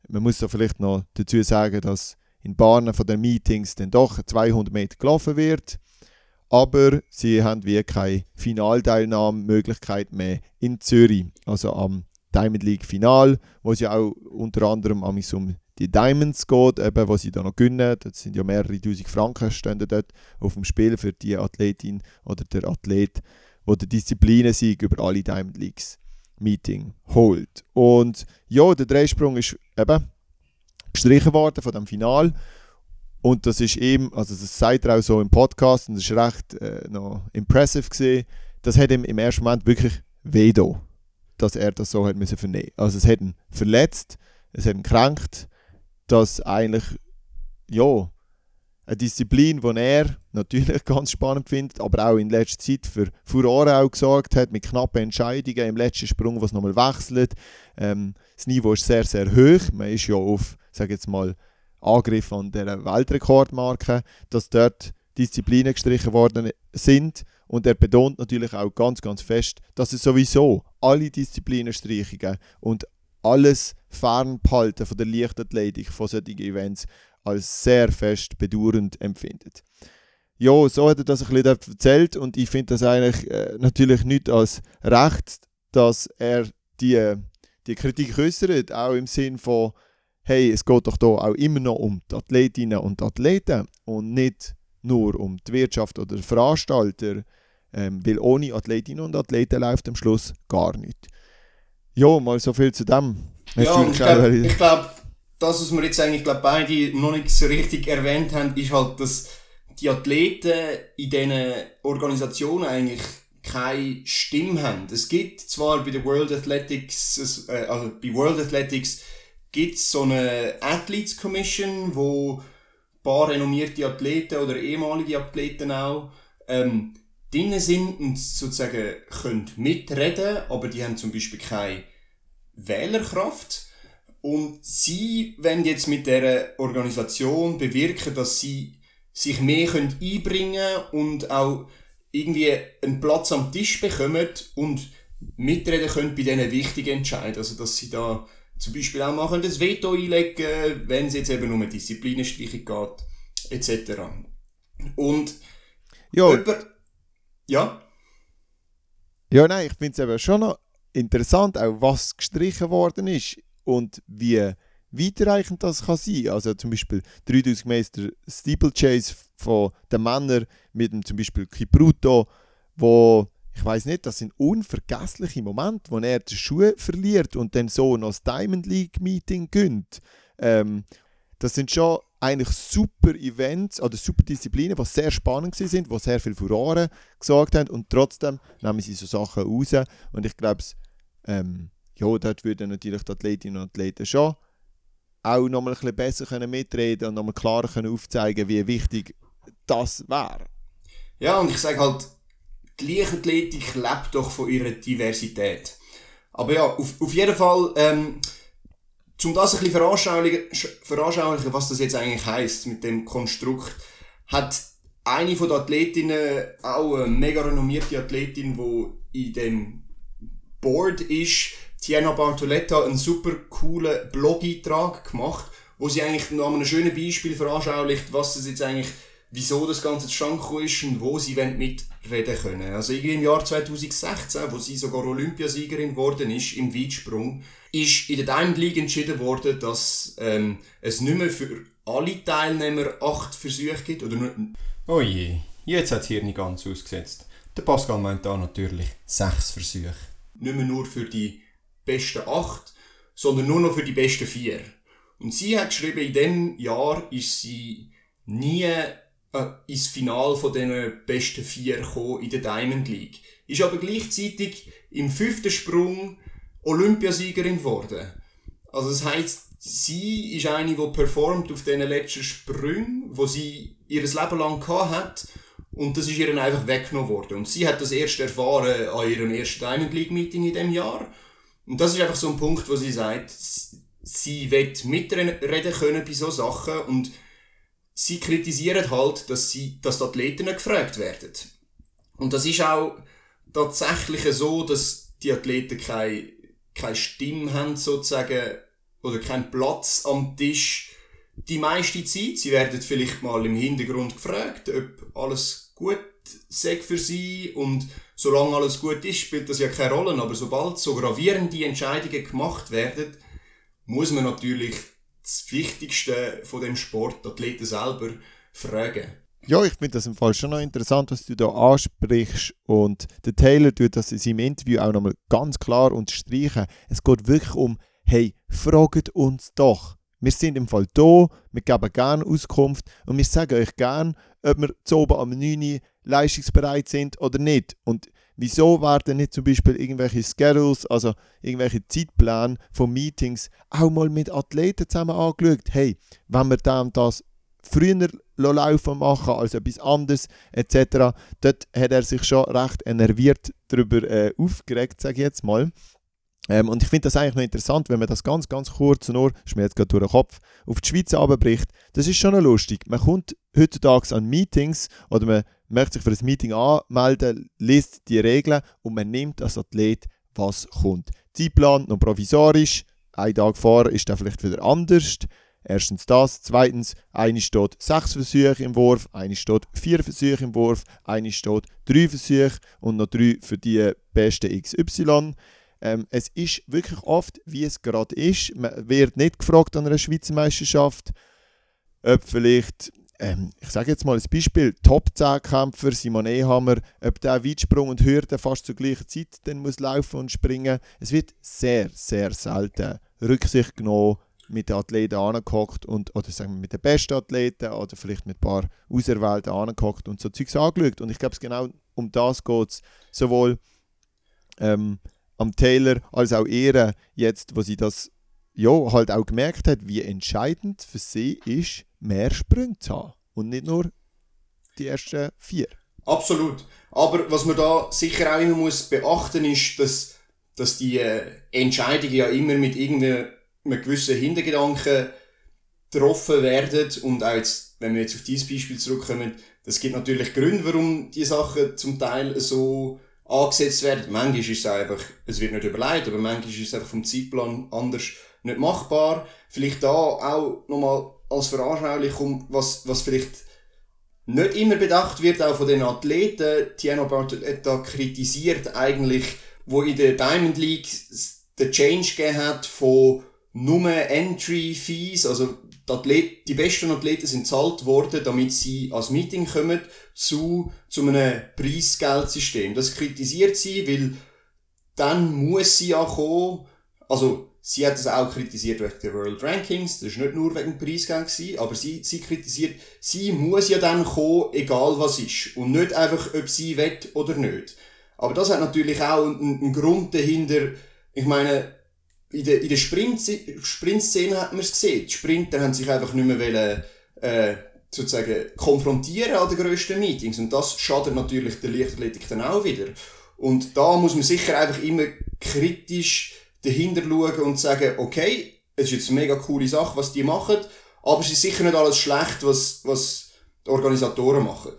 Man muss da vielleicht noch dazu sagen, dass in Bahnen von den Meetings dann doch 200 Meter gelaufen wird. Aber sie haben wie keine Finalteilnahmemöglichkeit mehr in Zürich, also am Diamond League Final, wo es ja auch unter anderem um die Diamonds geht, eben, wo sie da noch gewinnen. Das sind ja mehrere tausend Franken stehen dort auf dem Spiel für die Athletin oder der Athlet, wo der Disziplinensieg über alle Diamond Leagues Meeting holt. Und ja, der Dreisprung ist eben gestrichen worden von dem Final. Und das ist eben, also das sagt er auch so im Podcast und das ist recht äh, noch impressive gesehen. Das hat ihm im ersten Moment wirklich weh da dass er das so hat müssen vernehmen. Also es hat ihn verletzt, es hat ihn kränkt, dass eigentlich ja eine Disziplin, die er natürlich *laughs* ganz spannend findet, aber auch in letzter Zeit für Furore auch gesorgt hat, mit knappen Entscheidungen im letzten Sprung, was nochmal wechselt. Ähm, das Niveau ist sehr, sehr hoch. Man ist ja auf, sage jetzt mal, Angriff an der Weltrekordmarke, dass dort Disziplinen gestrichen worden sind und er betont natürlich auch ganz, ganz fest, dass er sowieso alle Disziplinenstreichungen und alles Fernbehalten von der Leichtathletik von solchen Events als sehr fest bedauernd empfindet. Ja, so hat er das ein bisschen erzählt und ich finde das eigentlich äh, natürlich nicht als recht, dass er die, die Kritik äußert, auch im Sinn von, hey, es geht doch da auch immer noch um die Athletinnen und Athleten und nicht nur um die Wirtschaft oder Veranstalter, ähm, weil ohne Athletinnen und Athleten läuft am Schluss gar nichts. Ja, mal so viel zu dem. ja, ich glaube, glaub, das, was wir jetzt eigentlich glaub, beide noch nicht so richtig erwähnt haben, ist halt, dass die Athleten in diesen Organisationen eigentlich keine Stimme haben. Es gibt zwar bei der World Athletics, äh, also bei World Athletics gibt es so eine Athletes Commission, wo ein paar renommierte Athleten oder ehemalige Athleten auch ähm, drin sind und sozusagen können mitreden, aber die haben zum Beispiel keine Wählerkraft. Und sie wollen jetzt mit der Organisation bewirken, dass sie sich mehr können einbringen und auch irgendwie einen Platz am Tisch bekommen und mitreden können bei diesen wichtigen Entscheidungen. Also, dass sie da zum Beispiel auch mal das Veto einlegen wenn es jetzt eben um eine Disziplinenstreichung geht, etc. Und Ja, Jemand, ja? Ja, nein, ich finde es eben schon noch interessant, auch was gestrichen worden ist und wie weiterreichend das kann sein. Also zum Beispiel 3000 Meter Steeplechase von den Männern mit dem zum Beispiel Kipruto, wo ich weiß nicht, das sind unvergessliche Momente, wo er die Schuhe verliert und dann so noch das Diamond League Meeting gönnt. Ähm, das sind schon eigentlich super Events oder super Disziplinen, die sehr spannend sind, die sehr viel Furore gesorgt haben und trotzdem nehmen sie so Sachen raus und ich glaube, ähm, ja, dort würden natürlich die Athletinnen und Athleten schon auch nochmal ein bisschen besser können mitreden und nochmal klarer können aufzeigen, wie wichtig das wäre. Ja, und ich sage halt, die Leichtathletik lebt doch von ihrer Diversität. Aber ja, auf, auf jeden Fall, ähm, um das ein bisschen veranschaulichen, veranschaulichen, was das jetzt eigentlich heisst mit dem Konstrukt, hat eine von den Athletinnen, auch eine mega renommierte Athletin, die in dem Board ist, Tiana Bartoletta, einen super coolen Blog-Eintrag gemacht, wo sie eigentlich noch einem schönen Beispiel veranschaulicht, was das jetzt eigentlich, wieso das Ganze zustande gekommen ist und wo sie mitreden können. Also irgendwie im Jahr 2016, wo sie sogar Olympiasiegerin geworden ist im Weitsprung, ist in der Diamond League entschieden worden, dass ähm, es nicht mehr für alle Teilnehmer acht Versuche gibt. Oder nur Oh je, jetzt hat es hier nicht ganz ausgesetzt. Der Pascal meint da natürlich sechs Versuche. Nicht mehr nur für die besten acht, sondern nur noch für die besten vier. Und sie hat geschrieben, in dem Jahr ist sie nie äh, ins Finale von den besten vier in der Diamond League. Ist aber gleichzeitig im fünften Sprung Olympiasiegerin geworden. Also das heisst, sie ist eine, die performt auf diesen letzten Sprüngen, wo sie ihr Leben lang hat. Und das ist ihr einfach weggenommen worden. Und sie hat das erst erfahren an ihrem ersten Diamond League Meeting in dem Jahr. Und das ist einfach so ein Punkt, wo sie sagt, sie will mitreden können bei so Sachen und sie kritisieren halt, dass sie, dass die Athleten nicht gefragt werden. Und das ist auch tatsächlich so, dass die Athleten keine, keine Stimme haben, sozusagen, oder keinen Platz am Tisch. Die meiste Zeit, sie werden vielleicht mal im Hintergrund gefragt, ob alles gut sei für sie und solange alles gut ist, spielt das ja keine Rolle. Aber sobald so gravierende Entscheidungen gemacht werden, muss man natürlich das Wichtigste von dem Sport, Athleten selber, fragen. Ja, ich finde das im Fall schon noch interessant, was du da ansprichst. Und der Taylor tut das in seinem Interview auch nochmal ganz klar unterstreichen. Es geht wirklich um, hey, fragt uns doch. Wir sind im Fall da, wir geben gerne Auskunft und wir sagen euch gerne, ob wir zu oben am 9 leistungsbereit sind oder nicht. Und wieso werden nicht zum Beispiel irgendwelche Schedules, also irgendwelche Zeitpläne von Meetings auch mal mit Athleten zusammen angeschaut? Hey, wenn wir dann das früher laufen machen als etwas anderes etc. Dort hat er sich schon recht enerviert darüber äh, aufgeregt, sage ich jetzt mal. Ähm, und ich finde das eigentlich noch interessant, wenn man das ganz, ganz kurz nur, ist mir jetzt gerade durch den Kopf, auf die Schweiz runterbricht. Das ist schon noch lustig. Man kommt heutzutage an Meetings oder man möchte sich für ein Meeting anmelden, liest die Regeln und man nimmt als Athlet, was kommt. Zeitplan noch provisorisch, ein Tag vorher ist dann vielleicht wieder anders. Erstens das. Zweitens, eine steht sechs Versuche im Wurf, eine steht vier Versuche im Wurf, eine steht drei Versuche und noch drei für die beste XY. Ähm, es ist wirklich oft, wie es gerade ist. Man wird nicht gefragt an einer Schweizer Meisterschaft, ob vielleicht, ähm, ich sage jetzt mal ein Beispiel, Top-10-Kämpfer Simon Ehammer, ob der Weitsprung und Hürde fast zur gleichen Zeit dann muss laufen und springen. Es wird sehr, sehr selten Rücksicht genommen, mit den Athleten angehockt und oder sagen wir mit den besten Athleten oder vielleicht mit ein paar Auserwählten angehockt und so Zeugs angeschaut. Und ich glaube, genau um das geht es sowohl ähm, am Taylor als auch ihr jetzt, wo sie das ja, halt auch gemerkt hat, wie entscheidend für sie ist, mehr Sprünge zu haben und nicht nur die ersten vier. Absolut. Aber was man da sicher auch immer muss beachten ist, dass, dass die äh, Entscheidungen ja immer mit irgendeiner mit gewissen Hintergedanken getroffen werden und auch jetzt, wenn wir jetzt auf dieses Beispiel zurückkommen, das gibt natürlich Gründe, warum die Sachen zum Teil so angesetzt werden. Manchmal ist es einfach, es wird nicht überlegt, aber manchmal ist es einfach vom Zeitplan anders nicht machbar. Vielleicht da auch nochmal als Veranschaulichung, was, was vielleicht nicht immer bedacht wird, auch von den Athleten, Tiano Bartoletta kritisiert eigentlich, wo in der Diamond League den Change gegeben hat von nur Entry Fees, also die, Athleten, die besten Athleten sind zahlt worden, damit sie als Meeting kommen, zu, zu einem Preisgeldsystem. Das kritisiert sie, weil dann muss sie ja kommen, also sie hat es auch kritisiert wegen der World Rankings, das ist nicht nur wegen dem Preisgeld gewesen, aber sie, sie kritisiert, sie muss ja dann kommen, egal was ist. Und nicht einfach, ob sie will oder nicht. Aber das hat natürlich auch einen, einen Grund dahinter, ich meine, in der, in der Sprint-Szene Sprint hat man es gesehen. Die Sprinter haben sich einfach nicht mehr wollen, äh, sozusagen konfrontieren an den grössten Meetings. Und das schadet natürlich der Leichtathletik dann auch wieder. Und da muss man sicher einfach immer kritisch dahinter schauen und sagen, okay, es ist jetzt eine mega coole Sache, was die machen, aber es ist sicher nicht alles schlecht, was, was die Organisatoren machen.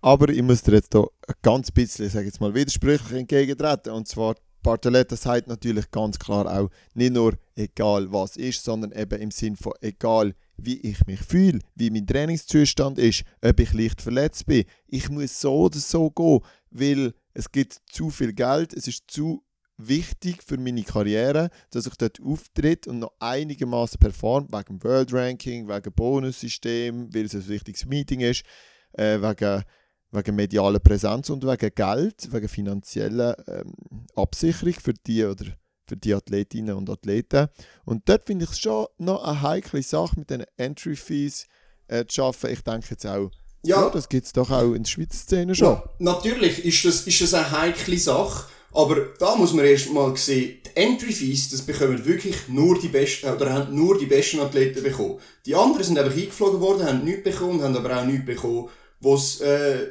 Aber ich muss dir jetzt hier ein ganz bisschen, sage jetzt mal, widersprüchlich entgegentreten. Und zwar, Bartoletta sagt natürlich ganz klar auch, nicht nur egal was ist, sondern eben im Sinn von egal wie ich mich fühle, wie mein Trainingszustand ist, ob ich leicht verletzt bin. Ich muss so oder so gehen, weil es gibt zu viel Geld, es ist zu wichtig für meine Karriere, dass ich dort auftritt und noch einigermaßen performt, wegen dem World Ranking, wegen Bonussystem, weil es ein wichtiges Meeting ist, äh, wegen, wegen medialer Präsenz und wegen Geld, wegen finanzieller ähm, Absicherung für die oder für die Athletinnen und Athleten. Und dort finde ich es schon noch eine heikle Sache, mit den Entry Fees äh, zu arbeiten. Ich denke jetzt auch, ja, ja das gibt es doch auch in der Schweizer Szene schon. Ja, natürlich ist das, ist das eine heikle Sache. Aber da muss man erst mal sehen, die Entry Fees, das bekommen wirklich nur die besten, oder haben nur die besten Athleten bekommen. Die anderen sind einfach eingeflogen worden, haben nichts bekommen, haben aber auch nichts bekommen, was, äh,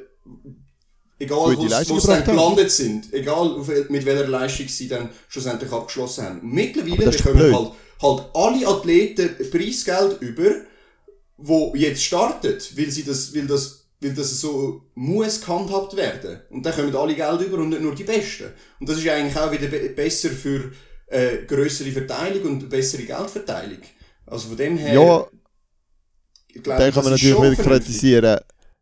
egal wo sie dann gelandet sind, egal mit welcher Leistung sie dann schlussendlich abgeschlossen haben. Mittlerweile bekommen halt, halt alle Athleten Preisgeld über, wo jetzt startet, weil sie das, weil das weil das so muss gehandhabt werden. Und dann kommen alle Geld über und nicht nur die Besten. Und das ist eigentlich auch wieder be besser für äh, größere Verteilung und bessere Geldverteilung. Also von dem her... Ja, glaub, dann kann man natürlich wieder kritisieren,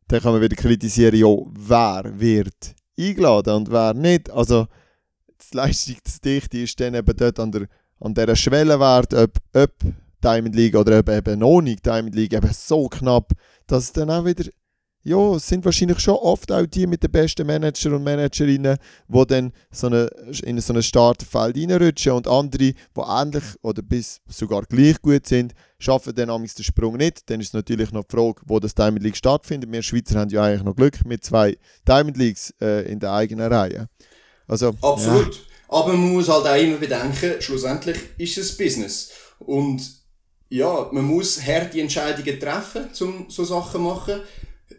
dann kann man wieder kritisieren, ja, wer wird eingeladen und wer nicht. Also die Leistungsdichte ist dann eben dort an der an dieser Schwellenwert, ob, ob Diamond League oder ob eben noch nicht Diamond League eben so knapp, dass es dann auch wieder ja, es sind wahrscheinlich schon oft auch die mit den besten Manager und Managerinnen, die dann so eine, in so ein Starterfeld reinrutschen und andere, die ähnlich oder bis sogar gleich gut sind, schaffen dann amigs den Sprung nicht. Dann ist natürlich noch die Frage, wo das Diamond League stattfindet. Wir Schweizer haben ja eigentlich noch Glück mit zwei Diamond Leagues äh, in der eigenen Reihe. Also, Absolut. Ja. Aber man muss halt auch immer bedenken, schlussendlich ist es Business. Und ja, man muss harte Entscheidungen treffen, um so Sachen zu machen.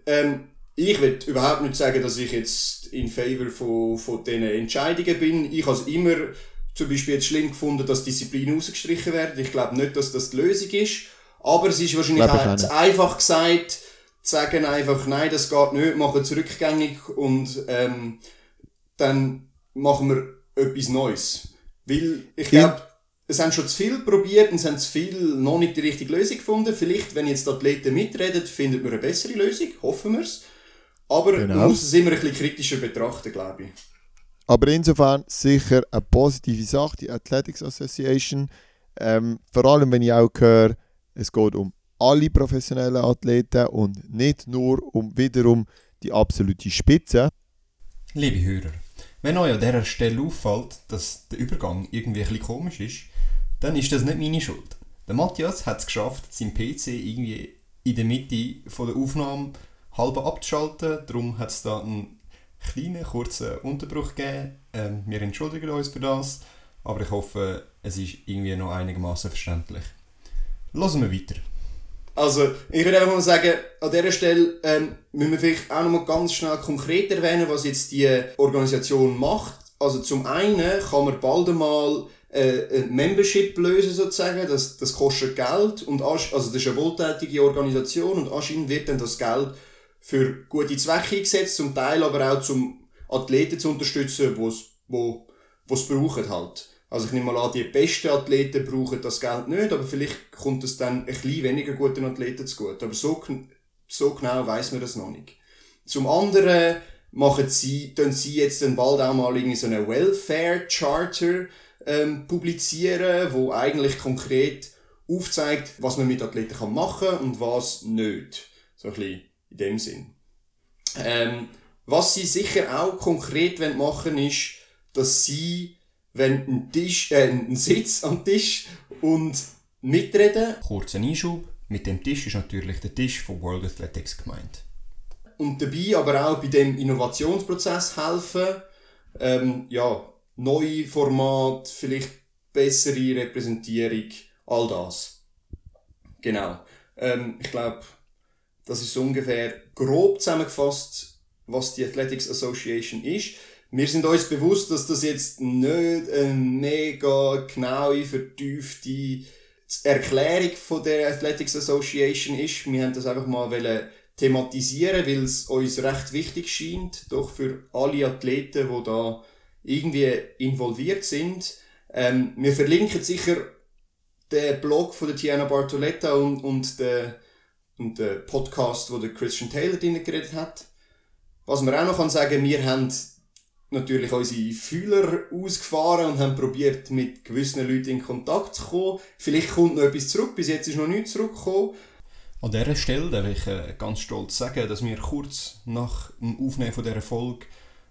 Ähm, ich will überhaupt nicht sagen, dass ich jetzt in favor von, von diesen Entscheidungen bin. Ich habe es immer zum Beispiel jetzt schlimm gefunden, dass Disziplinen ausgestrichen werden. Ich glaube nicht, dass das die Lösung ist. Aber es ist wahrscheinlich auch zu einfach gesagt, zu sagen einfach, nein, das geht nicht, machen es rückgängig und ähm, dann machen wir etwas Neues. Weil ich glaube, es haben schon zu viel probiert und es haben zu viel noch nicht die richtige Lösung gefunden. Vielleicht, wenn jetzt die Athleten mitreden, findet man eine bessere Lösung, hoffen wir es. Aber genau. man muss es immer ein bisschen kritischer betrachten, glaube ich. Aber insofern sicher eine positive Sache, die Athletics Association. Ähm, vor allem, wenn ich auch höre, es geht um alle professionellen Athleten und nicht nur um wiederum die absolute Spitze. Liebe Hörer, wenn euch an dieser Stelle auffällt, dass der Übergang irgendwie ein bisschen komisch ist, dann ist das nicht meine Schuld. Der Matthias hat es geschafft, seinen PC irgendwie in der Mitte von der Aufnahme halb abzuschalten. Darum hat es da einen kleinen, kurzen Unterbruch gegeben. Ähm, wir entschuldigen uns für das, aber ich hoffe, es ist irgendwie noch einigermaßen verständlich. Hören wir weiter. Also, ich würde einfach mal sagen, an dieser Stelle ähm, müssen wir vielleicht auch noch mal ganz schnell konkret erwähnen, was jetzt die Organisation macht. Also zum einen kann man bald einmal äh, ein Membership lösen sozusagen, das, das kostet Geld und also das ist eine wohltätige Organisation und anscheinend wird dann das Geld für gute Zwecke eingesetzt, zum Teil aber auch zum Athleten zu unterstützen, wo's, wo es brauchen halt. Also ich nehme mal an, die besten Athleten brauchen das Geld nicht, aber vielleicht kommt es dann ein bisschen weniger guten Athleten zu gut. Aber so so genau weiß man das noch nicht. Zum anderen machen sie, tun sie jetzt dann bald auch mal irgendwie so eine Welfare Charter ähm, publizieren, wo eigentlich konkret aufzeigt, was man mit Athleten kann machen und was nicht. So ein bisschen in dem Sinn. Ähm, was sie sicher auch konkret machen wollen, ist, dass sie, wenn ein Tisch, äh, ein Sitz am Tisch und mitreden. Kurzer Einschub. Mit dem Tisch ist natürlich der Tisch von World Athletics gemeint. Und dabei aber auch bei dem Innovationsprozess helfen. Ähm, ja, neue Format, vielleicht bessere Repräsentierung, all das. Genau. Ähm, ich glaube, das ist ungefähr grob zusammengefasst, was die Athletics Association ist. Wir sind uns bewusst, dass das jetzt nicht eine mega genaue, vertiefte Erklärung von der Athletics Association ist. Wir haben das einfach mal thematisieren, weil es uns recht wichtig scheint, doch für alle Athleten, die da irgendwie involviert sind. Ähm, wir verlinken sicher den Blog von der Tiana Bartoletta und, und den, und den Podcast, wo der Christian Taylor drin geredet hat. Was man auch noch kann sagen, wir haben natürlich unsere Fühler ausgefahren und haben probiert, mit gewissen Leuten in Kontakt zu kommen. Vielleicht kommt noch etwas zurück, bis jetzt ist noch nichts zurückgekommen. An dieser Stelle darf ich äh, ganz stolz sagen, dass wir kurz nach dem Aufnehmen dieser Folge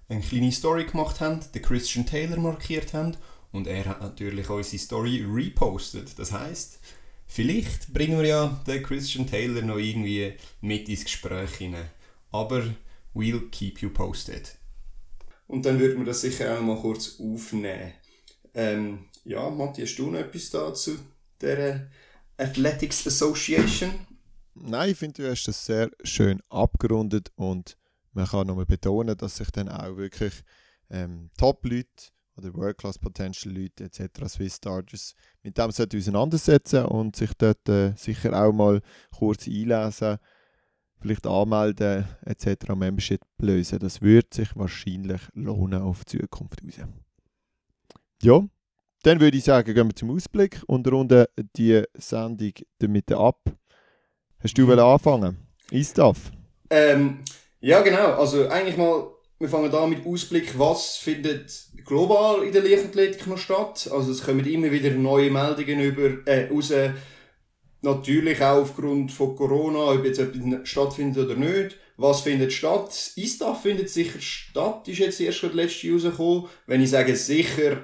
eine kleine Story gemacht haben, den Christian Taylor markiert haben und er hat natürlich unsere Story repostet. Das heißt, vielleicht bringen wir ja den Christian Taylor noch irgendwie mit ins Gespräch hinein. Aber we'll keep you posted. Und dann würden wir das sicher auch mal kurz aufnehmen. Ähm, ja, Matthias, hast du noch etwas dazu der Athletics Association? Nein, ich finde, du hast das sehr schön abgerundet und man kann nochmal betonen, dass sich dann auch wirklich ähm, Top-Leute oder World-Class-Potential-Leute etc., Swiss Starters, mit dem auseinandersetzen und sich dort äh, sicher auch mal kurz einlesen, vielleicht anmelden etc., Membership lösen. Das wird sich wahrscheinlich lohnen auf die Zukunft raus. Ja, dann würde ich sagen, gehen wir zum Ausblick und runden die Sendung damit ab. Hast du mhm. anfangen? Istaf? Ähm, ja, genau. Also eigentlich mal, wir fangen da mit Ausblick, was findet global in der Leichtathletik noch statt. Also es kommen immer wieder neue Meldungen über, äh, raus. Natürlich auch aufgrund von Corona, ob jetzt etwas stattfindet oder nicht. Was findet statt? ISTAF findet sicher statt, ist jetzt erst gerade letzte rausgekommen. Wenn ich sage sicher,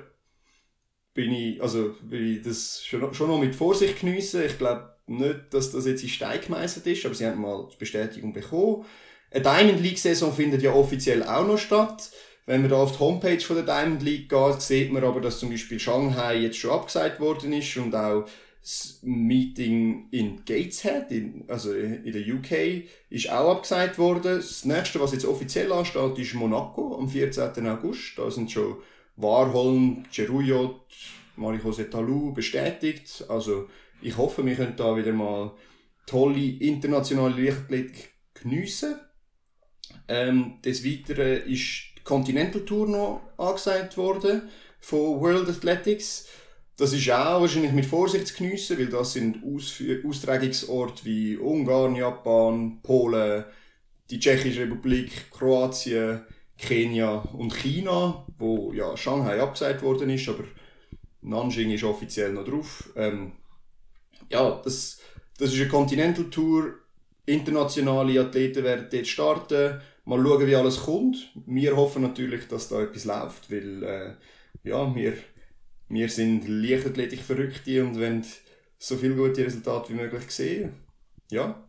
bin ich, also, will ich das schon, schon noch mit Vorsicht geniessen. Ich glaube nicht, dass das jetzt in Stein gemeißelt ist, aber sie haben mal die Bestätigung bekommen. Eine Diamond League Saison findet ja offiziell auch noch statt. Wenn man da auf die Homepage von der Diamond League geht, sieht man aber, dass zum Beispiel Shanghai jetzt schon abgesagt worden ist und auch das Meeting in Gateshead, in, also in der UK, ist auch abgesagt worden. Das nächste, was jetzt offiziell ansteht, ist Monaco am 14. August. Da sind schon Warholm, Ceruyot, Marie-José Talou bestätigt. Also ich hoffe, wir können da wieder mal tolle internationale Leichtathletik geniessen. Ähm, des Weiteren ist die Continental Tour noch angesagt worden von World Athletics. Das ist auch wahrscheinlich mit Vorsicht zu geniessen, weil das sind Austragungsorte wie Ungarn, Japan, Polen, die Tschechische Republik, Kroatien, Kenia und China, wo ja Shanghai abgesagt worden ist, aber Nanjing ist offiziell noch drauf. Ähm, ja, das, das ist eine Continental Tour. Internationale Athleten werden dort starten. Mal schauen, wie alles kommt. Wir hoffen natürlich, dass da etwas läuft, weil äh, ja, wir, wir sind Leichtathletik Verrückte und wollen so viele gute Resultate wie möglich sehen. Ja.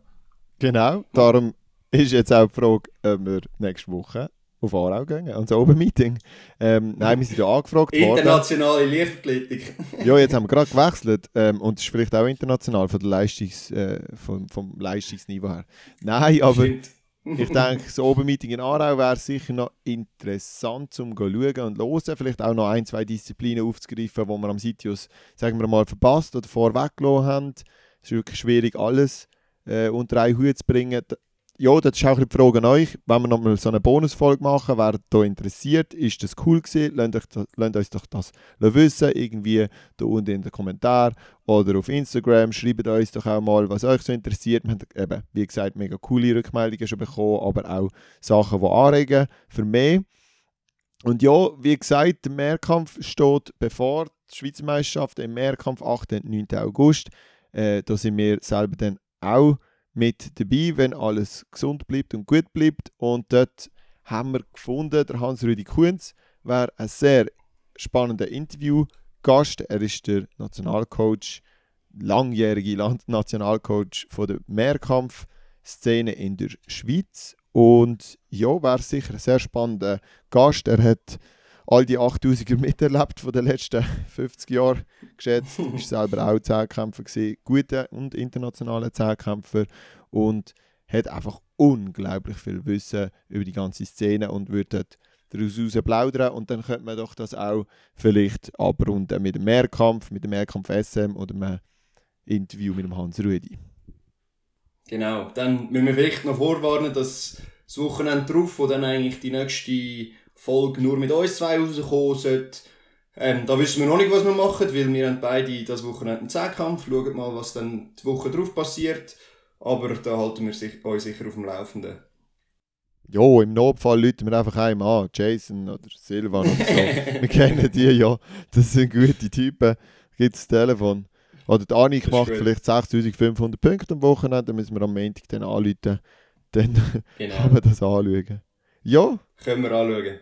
Genau, darum ist jetzt auch die Frage, ob wir nächste Woche auf Aarau gehen, ans Oben-Meeting. Ähm, nein, wir sind ja angefragt worden. Internationale Leichtathletik. *laughs* ja, jetzt haben wir gerade gewechselt ähm, und das ist vielleicht auch international von der Leistungs, äh, vom, vom Leistungsniveau her. Nein, aber *laughs* ich denke, das Oben-Meeting in Aarau wäre sicher noch interessant zum schauen und hören. Vielleicht auch noch ein, zwei Disziplinen aufzugreifen, die wir am Sitius, sagen wir mal, verpasst oder vorweggelassen haben. Es ist wirklich schwierig, alles äh, unter einen Hut zu bringen ja, das ist auch die Frage an euch. Wenn wir nochmal so eine Bonusfolge machen, wer da interessiert, ist das cool gewesen? Lasst, euch lasst uns doch das wissen, irgendwie da unten in den Kommentaren oder auf Instagram. Schreibt uns doch auch mal, was euch so interessiert. Wir haben eben, wie gesagt, mega coole Rückmeldungen schon bekommen, aber auch Sachen, die anregen für mehr. Und ja, wie gesagt, der Mehrkampf steht bevor, die Schweizer Meisterschaft im Mehrkampf, 8. und 9. August. Äh, da sind wir selber dann auch mit dabei, wenn alles gesund bleibt und gut bleibt. Und dort haben wir gefunden, der Hans-Rüdi Kunz wäre ein sehr spannender Interviewgast. Er ist der Nationalcoach, langjährige Nationalcoach von der Mehrkampfszene in der Schweiz. Und ja, wäre sicher ein sehr spannender Gast. Er hat all die 8000er miterlebt von den letzten 50 Jahren geschätzt. *laughs* ist selber auch Zehnkämpfer gewesen, gute und internationale Zehnkämpfer und hat einfach unglaublich viel Wissen über die ganze Szene und würde daraus raus plaudern und dann könnte man doch das auch vielleicht abrunden mit dem Mehrkampf, mit dem Mehrkampf SM oder einem Interview mit dem Hans Rudi. Genau, dann müssen wir vielleicht noch vorwarnen, dass das Wochenende drauf, wo dann eigentlich die nächste Folge nur mit uns zwei rauskommen sollte. Ähm, da wissen wir noch nicht, was wir machen, weil wir haben beide das Wochenende einen Zehnkampf. Schaut mal, was dann die Woche drauf passiert. Aber da halten wir sich, euch sicher auf dem Laufenden. Ja, im Notfall läuten wir einfach einem an. Jason oder Silvan oder so. *laughs* wir kennen die ja. Das sind gute Typen. Gibt das Telefon. Oder die Annik macht gut. vielleicht 6500 Punkte am Wochenende. Dann müssen wir am Montag dann anrufen. Dann genau. *laughs* kann man das anschauen. Ja. Können wir anschauen.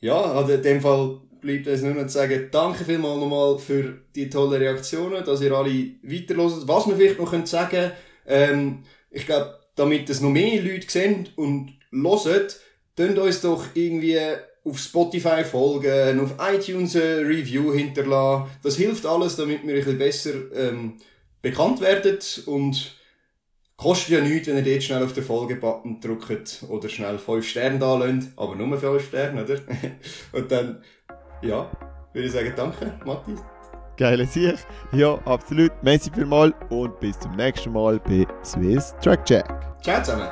Ja, also in dem Fall bleibt uns nur noch zu sagen, danke vielmals nochmal für die tollen Reaktionen, dass ihr alle weiterhört. Was wir vielleicht noch sagen können, ähm, ich glaube, damit es noch mehr Leute sehen und hören, könnt uns doch irgendwie auf Spotify folgen, auf iTunes ein Review hinterlassen. Das hilft alles, damit wir ein bisschen besser ähm, bekannt werden und Kostet ja nichts, wenn ihr dort schnell auf den Folge-Button drückt oder schnell 5 Sterne da lasst, aber nur 5 Sterne, oder? *laughs* Und dann, ja, würde ich sagen, danke, Matthias. Geile Sicht. Ja, absolut. Merci vielmals und bis zum nächsten Mal bei Swiss Track Check. Ciao zusammen.